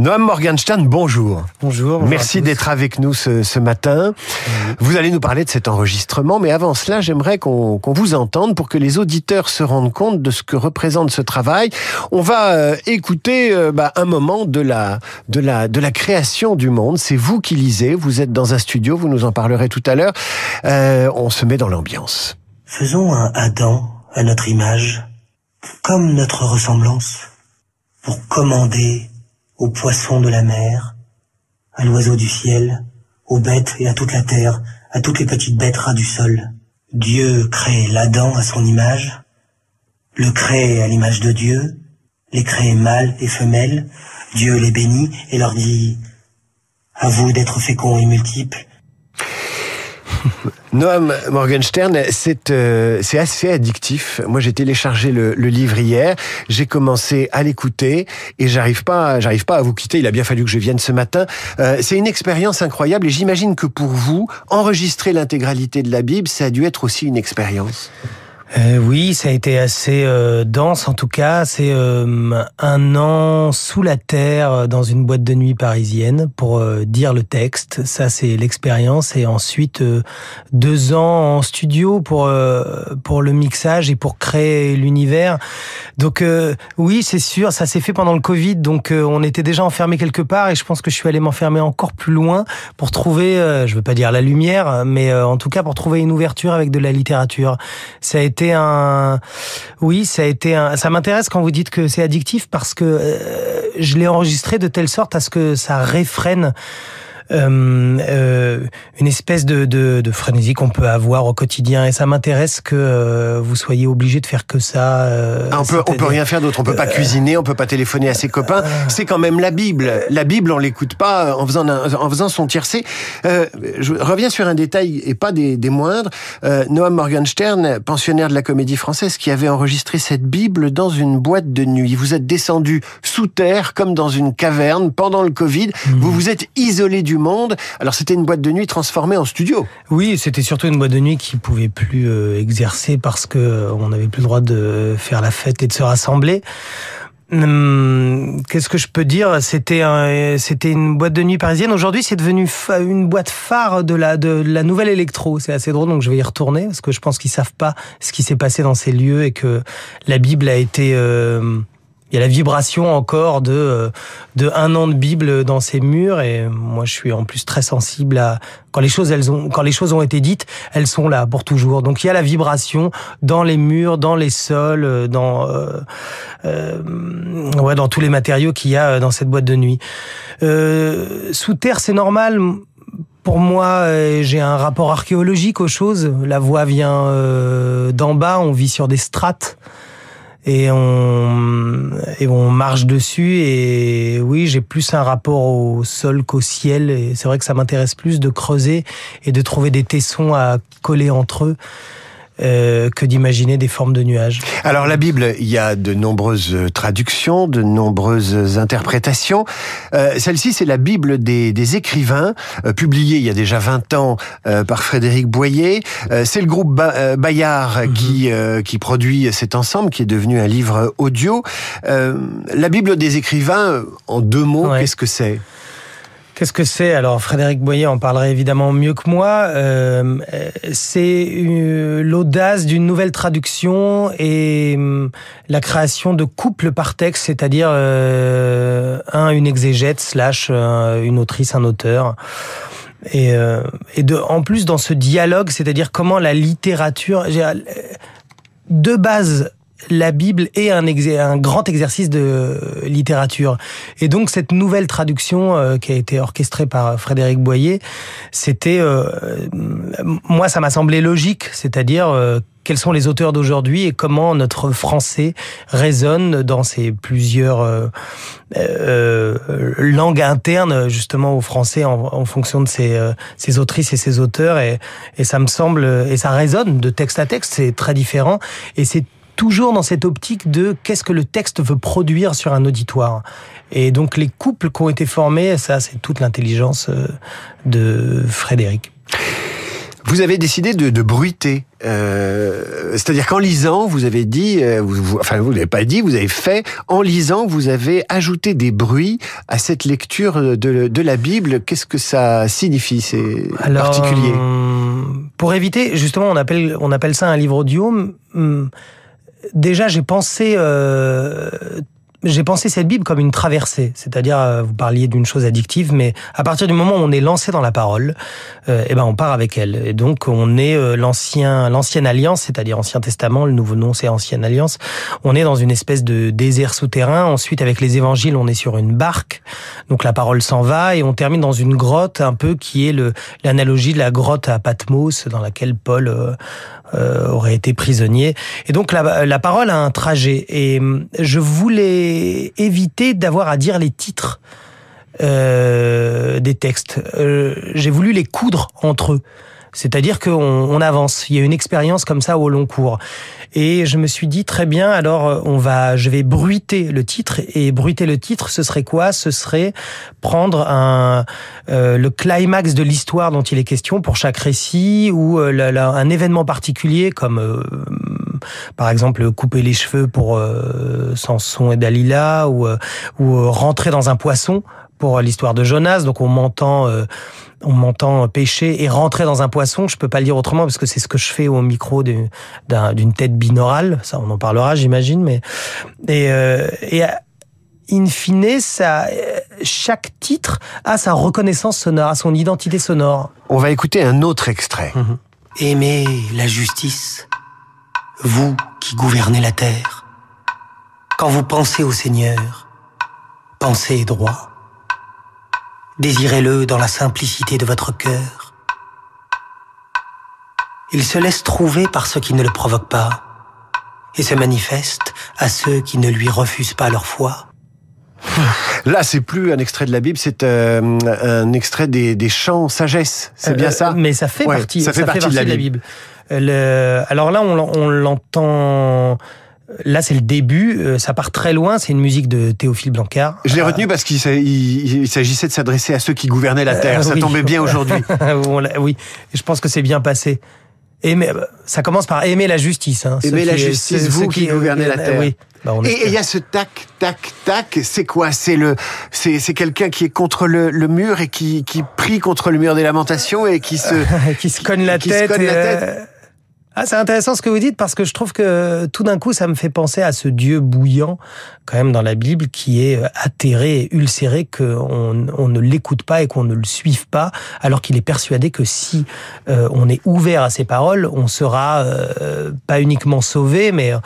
Noam Morgenstern, bonjour. Bonjour. Merci d'être avec nous ce, matin. Vous allez nous parler de cet enregistrement, mais avant cela, j'aimerais qu'on vous entende pour que les auditeurs se rendent compte de ce que représente ce travail. On va euh, écouter euh, bah, un moment de la, de, la, de la création du monde. C'est vous qui lisez, vous êtes dans un studio, vous nous en parlerez tout à l'heure. Euh, on se met dans l'ambiance. Faisons un Adam à notre image, comme notre ressemblance, pour commander aux poissons de la mer, à l'oiseau du ciel, aux bêtes et à toute la terre, à toutes les petites bêtes rats du sol. Dieu crée l'Adam à son image, le crée à l'image de Dieu, les crée mâles et femelles, Dieu les bénit et leur dit, à vous d'être féconds et multiples, Noam Morgenstern, c'est euh, c'est assez addictif. Moi, j'ai téléchargé le, le, livre hier, j'ai commencé à l'écouter et j'arrive pas, j'arrive pas à vous quitter. Il a bien fallu que je vienne ce matin. Euh, c'est une expérience incroyable et j'imagine que pour vous, enregistrer l'intégralité de la Bible, ça a dû être aussi une expérience. Euh, oui, ça a été assez euh, dense en tout cas. C'est euh, un an sous la terre euh, dans une boîte de nuit parisienne pour dire le texte. Ça, c'est l'expérience. Et ensuite, deux ans en studio pour pour le mixage et pour créer l'univers. Donc oui, c'est sûr, ça s'est fait pendant le Covid. Donc on était déjà enfermé quelque part et je pense que je suis allé m'enfermer encore plus loin pour trouver, je veux pas dire la lumière, mais en tout cas pour trouver une ouverture avec de la littérature. Ça a été un, oui, ça a été un, ça m'intéresse quand vous dites que c'est addictif parce que euh, je l'ai enregistré de telle sorte à ce que ça réfrène euh, euh, une espèce de, de, de frénésie qu'on peut avoir au quotidien. Et ça m'intéresse que euh, vous soyez obligé de faire que ça. Ah, on peut, on peut rien faire d'autre. On peut pas cuisiner, on peut pas téléphoner à ses copains. C'est quand même la Bible. La Bible, on l'écoute pas en faisant en faisant son tiercé. je reviens sur un détail et pas des, des moindres. Noam Morgenstern, pensionnaire de la Comédie Française, qui avait enregistré cette Bible dans une boîte de nuit. Vous êtes descendu sous terre comme dans une caverne pendant le Covid. Mmh. Vous vous êtes isolé du monde. Alors c'était une boîte de nuit transformée en studio. Oui, c'était surtout une boîte de nuit qui pouvait plus euh, exercer parce que euh, on n'avait plus le droit de faire la fête et de se rassembler. Hum, qu'est-ce que je peux dire? C'était c'était une boîte de nuit parisienne. Aujourd'hui, c'est devenu une boîte phare de la de la nouvelle électro. C'est assez drôle, donc je vais y retourner parce que je pense qu'ils savent pas ce qui s'est passé dans ces lieux et que la Bible a été euh, il y a la vibration encore de euh, de un an de Bible dans ces murs. Et moi je suis en plus très sensible à quand les choses elles ont quand les choses ont été dites elles sont là pour toujours. Donc il y a la vibration dans les murs dans les sols euh, dans euh, euh, ouais dans tous les matériaux qu'il y a dans cette boîte de nuit. Euh, sous terre c'est normal. Pour moi, j'ai un rapport archéologique aux choses. La voix vient d'en bas, on vit sur des strates et on et on marche dessus. Et oui j'ai plus un rapport au sol qu'au ciel. Et c'est vrai que ça m'intéresse plus de creuser et de trouver des tessons à coller entre eux euh, que d'imaginer des formes de nuages. Alors la Bible, il y a de nombreuses traductions, de nombreuses interprétations. Euh, Celle-ci, c'est la Bible des, des écrivains, euh, publiée il y a déjà 20 ans euh, par Frédéric Boyer. Euh, c'est le groupe ba Bayard mhm. qui, qui produit cet ensemble, qui est devenu un livre audio. la Bible des écrivains, en deux mots, qu'est-ce que c'est? Qu'est-ce que c'est? Alors Frédéric Boyer en parlerait évidemment mieux que moi. Euh, c'est l'audace d'une nouvelle traduction et hum, la création de couples par texte, c'est-à-dire euh, un une exégète slash euh, une autrice, un auteur. Et, euh, et en plus dans ce dialogue, c'est-à-dire comment la littérature, de base la Bible est un, un, grand exercice de littérature. Et donc cette nouvelle traduction euh, qui a été orchestrée par Frédéric Boyer, c'était, euh, moi ça m'a semblé logique, c'est-à-dire euh, quels sont les auteurs d'aujourd'hui et comment notre français résonne dans ces plusieurs langues internes justement au français en, fonction de ses, ses, autrices et ses auteurs et, et ça me semble et ça résonne de texte à texte c'est très différent et c'est toujours dans cette optique de qu'est-ce que le texte veut produire sur un auditoire. Et donc les couples qui ont été formés, ça c'est toute l'intelligence euh, de Frédéric. Vous avez décidé de, de bruiter. Euh, C'est-à-dire qu'en lisant, vous avez dit, euh, vous, vous- enfin vous n'avez pas dit, vous avez fait, en lisant, vous avez ajouté des bruits à cette lecture de, de la Bible. Qu'est-ce que ça signifie C'est particulier? euh, pour éviter, justement, on appelle, on appelle ça un livre audio. Hum, Déjà, j'ai pensé, euh, j'ai pensé cette Bible comme une traversée. C'est-à-dire, euh, vous parliez d'une chose addictive, mais à partir du moment où on est lancé dans la parole, euh, eh ben, on part avec elle. Et donc, on est euh, l'ancien, l'ancienne alliance, c'est-à-dire Ancien Testament. Le nouveau nom, c'est Ancienne Alliance. On est dans une espèce de désert souterrain. Ensuite, avec les évangiles, on est sur une barque. Donc, la parole s'en va et on termine dans une grotte un peu qui est le, l'analogie de la grotte à Patmos dans laquelle Paul euh, euh, aurait été prisonnier. Et donc la, la parole a un trajet. Et hum, je voulais éviter d'avoir à dire les titres euh, des textes. Euh, J'ai voulu les coudre entre eux. C'est-à-dire qu'on on avance. Il y a une expérience comme ça au long cours. Et je me suis dit très bien. Alors euh, on va, je vais bruiter le titre. Et bruiter le titre, ce serait quoi? Ce serait prendre un le climax de l'histoire dont il est question pour chaque récit ou un événement particulier comme par exemple couper les cheveux pour euh, Samson et Dalila ou euh, ou euh, rentrer dans un poisson pour l'histoire de Jonas. Donc on m'entend euh, on m'entend pêcher et rentrer dans un poisson. Je peux pas le dire autrement parce que c'est ce que je fais au micro d'une d'un- d'une tête binaurale. Ça, on en parlera, j'imagine. Mais et, euh, et in fine, ça, chaque titre a sa reconnaissance sonore, a son identité sonore. On va écouter un autre extrait. Aimez la justice, vous qui gouvernez la terre. Quand vous pensez au Seigneur, pensez droit. Désirez-le dans la simplicité de votre cœur. Il se laisse trouver par ceux qui ne le provoquent pas et se manifeste à ceux qui ne lui refusent pas leur foi. Là, c'est plus un extrait de la Bible, c'est euh, un extrait des, des chants sagesse. C'est bien Euh, ça? Mais ça fait Ouais, partie. ça fait partie de la Bible. Euh, le- alors là, on, l'en- on l'entend. Là, c'est le début. euh, Ça part très loin. C'est une musique de Théophile Blancard. Je l'ai Euh, retenu parce qu'il s'a- il- il s'agissait de s'adresser à ceux qui gouvernaient la terre. Euh, ça oui. tombait bien aujourd'hui. Oui, je pense que c'est bien passé. Aimer, ça commence par aimer la justice. Hein, Aimer la qui- justice, vous qui gouvernez la terre. Oui. Bah, Et il y a ce tac, tac, tac. C'est quoi? C'est le, c'est quelqu'un qui est contre le, le mur et qui qui prie contre le mur des lamentations et qui se. qui se la et, la tête. Ah, c'est intéressant ce que vous dites parce que je trouve que tout d'un coup, ça me fait penser à ce Dieu bouillant, quand même, dans la Bible, qui est euh, atterré ulcéré, qu'on on ne l'écoute pas et qu'on ne le suive pas, alors qu'il est persuadé que si euh, on est ouvert à ses paroles, on sera euh, pas uniquement sauvé, mais euh,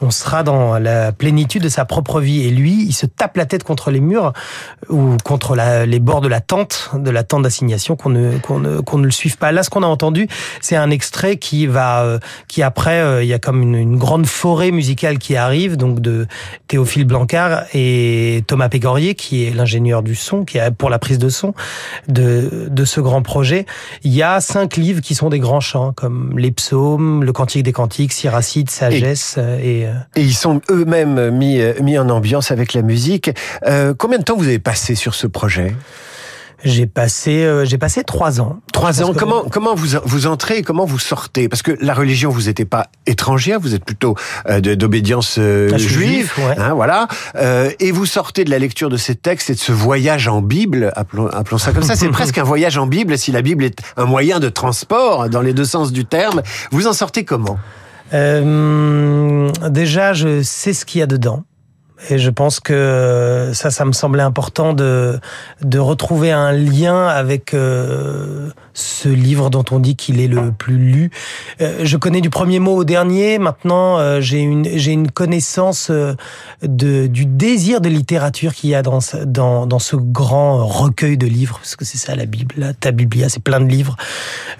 on sera dans la plénitude de sa propre vie. Et lui, il se tape la tête contre les murs ou contre les bords de la tente, de la tente d'assignation, qu'on ne, qu'on ne, qu'on ne le suive pas. Là, ce qu'on a entendu, c'est un extrait qui va, qui après, euh, il y a comme une, grande forêt musicale qui arrive, donc de Théophile Blancard et Thomas Pégorier, qui est l'ingénieur du son, qui est pour la prise de son de, de ce grand projet. Il y a cinq livres qui sont des grands chants, comme les psaumes, le Cantique des Cantiques, Siracide, Sagesse euh, et, euh, Et ils sont eux-mêmes mis mis en ambiance avec la musique. Euh, combien de temps vous avez passé sur ce projet? J'ai passé, euh, j'ai passé trois ans. Trois ans. que- Comment comment vous vous entrez et comment vous sortez? Parce que la religion, vous n'êtes pas étrangère, vous êtes plutôt euh, d'obédience euh, Ah, juive, juif, ouais. hein, voilà. Euh, et vous sortez de la lecture de ces textes et de ce voyage en Bible, appelons, appelons ça comme ça. C'est presque un voyage en Bible. Si la Bible est un moyen de transport dans les deux sens du terme, vous en sortez comment? Euh, déjà, je sais ce qu'il y a dedans. Et je pense que ça, ça me semblait important de, de retrouver un lien avec euh, ce livre dont on dit qu'il est le plus lu. Euh, je connais du premier mot au dernier. Maintenant, euh, j'ai une, j'ai une connaissance de, du désir de littérature qu'il y a dans, dans, dans ce grand recueil de livres, parce que c'est ça la Bible, ta Biblia, c'est plein de livres.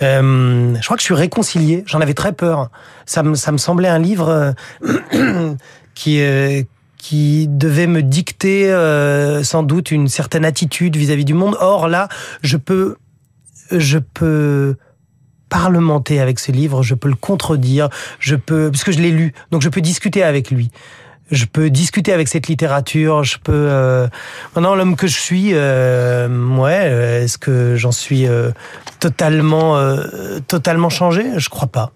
Je crois que je suis réconcilié. J'en avais très peur. Ça me, ça me semblait un livre qui, qui devait me dicter euh, sans doute une certaine attitude vis-à-vis du monde. Or là, je peux, je peux parlementer avec ce livre, je peux le contredire, je peux, parce je l'ai lu, donc je peux discuter avec lui. je peux discuter avec cette littérature, je peux euh, maintenant l'homme que je suis, euh, ouais, est-ce que j'en suis euh, totalement totalement changé? Je crois pas.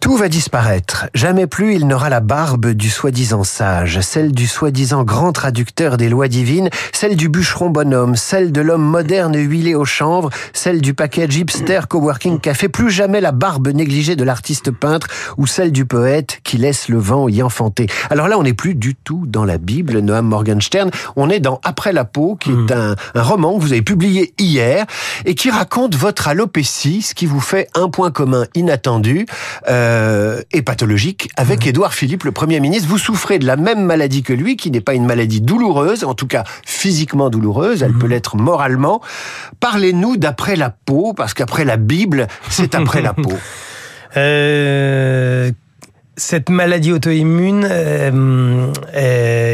Tout va disparaître. Jamais plus il n'aura la barbe du soi-disant sage, celle du soi-disant grand traducteur des lois divines, celle du bûcheron bonhomme, celle de l'homme moderne huilé au chanvre, celle du package hipster coworking café, plus jamais la barbe négligée de l'artiste peintre ou celle du poète qui laisse le vent y enfanter. Alors là, on n'est plus du tout dans la Bible, Noam Morgenstern. On est dans Après la peau, qui est hmm. un, un roman que vous avez publié hier et qui raconte votre alopécie, ce qui vous fait un point commun inattendu. Euh, euh, et pathologique avec mmh. Édouard Philippe, le Premier ministre. Vous souffrez de la même maladie que lui, qui n'est pas une maladie douloureuse, en tout cas physiquement douloureuse, elle mmh. peut l'être moralement. Parlez-nous d'après la peau, parce qu'après la Bible, c'est après la peau. Euh, cette maladie auto-immune, euh,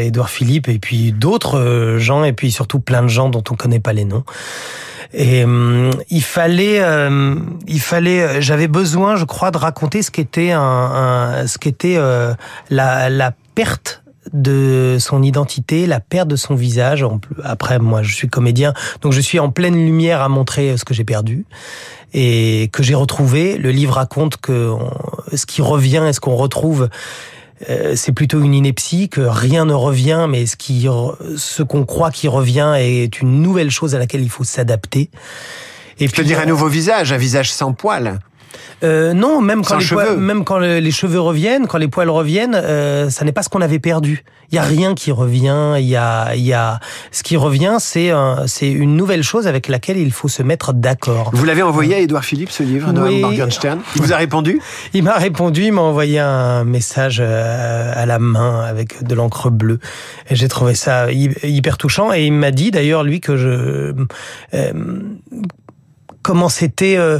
Édouard Philippe et puis d'autres gens, et puis surtout plein de gens dont on connaît pas les noms, et euh, il fallait, euh, il fallait, j'avais besoin, je crois, de raconter ce qu'était un, un, ce qu'était euh, la, la perte de son identité, la perte de son visage. Après, moi, je suis comédien, donc je suis en pleine lumière à montrer ce que j'ai perdu et que j'ai retrouvé. Le livre raconte que ce qui revient et ce qu'on retrouve, euh, c'est plutôt une ineptie, que rien ne revient, mais ce qui, ce qu'on croit qui revient est une nouvelle chose à laquelle il faut s'adapter. Et Je puis, dire un nouveau visage, un visage sans poils. Euh, non, même quand, les poils, même quand les cheveux reviennent, quand les poils reviennent, euh, ça n'est pas ce qu'on avait perdu. Il y a rien qui revient. Il y a, il y a, ce qui revient, c'est c'est une nouvelle chose avec laquelle il faut se mettre d'accord. Vous l'avez envoyé à Édouard Philippe ce livre, oui. Morgenstern? Il vous a répondu? Il m'a répondu. Il m'a envoyé un message euh, à la main avec de l'encre bleue. Et j'ai trouvé ça hyper touchant. Et il m'a dit d'ailleurs lui que je euh, comment c'était euh,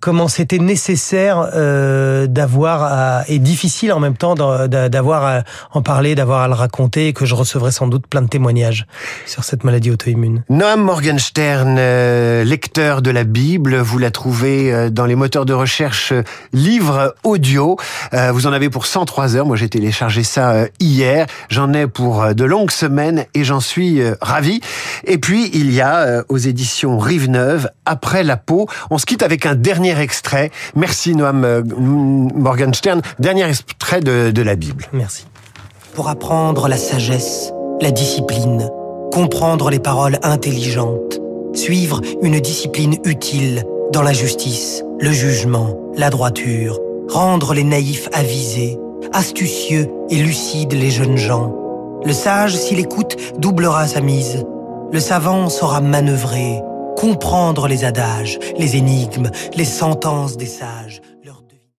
comment c'était nécessaire euh, d'avoir et difficile en même temps d'avoir à en parler, d'avoir à le raconter, et que je recevrais sans doute plein de témoignages sur cette maladie auto-immune. Noam Morgenstern, euh, lecteur de la Bible, vous la trouvez euh, dans les moteurs de recherche euh, livre audio. vous en avez pour 103 heures. Moi, j'ai téléchargé ça hier. J'en ai pour de longues semaines et j'en suis ravi. Et puis, il y a aux éditions Rive Neuve, Après la peau. On se quitte avec un dernier extrait. Merci Noam euh, Morgenstern. Dernier extrait de, de la Bible. Merci. Pour apprendre la sagesse, la discipline, comprendre les paroles intelligentes, suivre une discipline utile dans la justice, le jugement, la droiture, rendre les naïfs avisés, astucieux et lucides les jeunes gens. Le sage, s'il écoute, doublera sa mise. Le savant saura manœuvrer, comprendre les adages, les énigmes, les sentences des sages.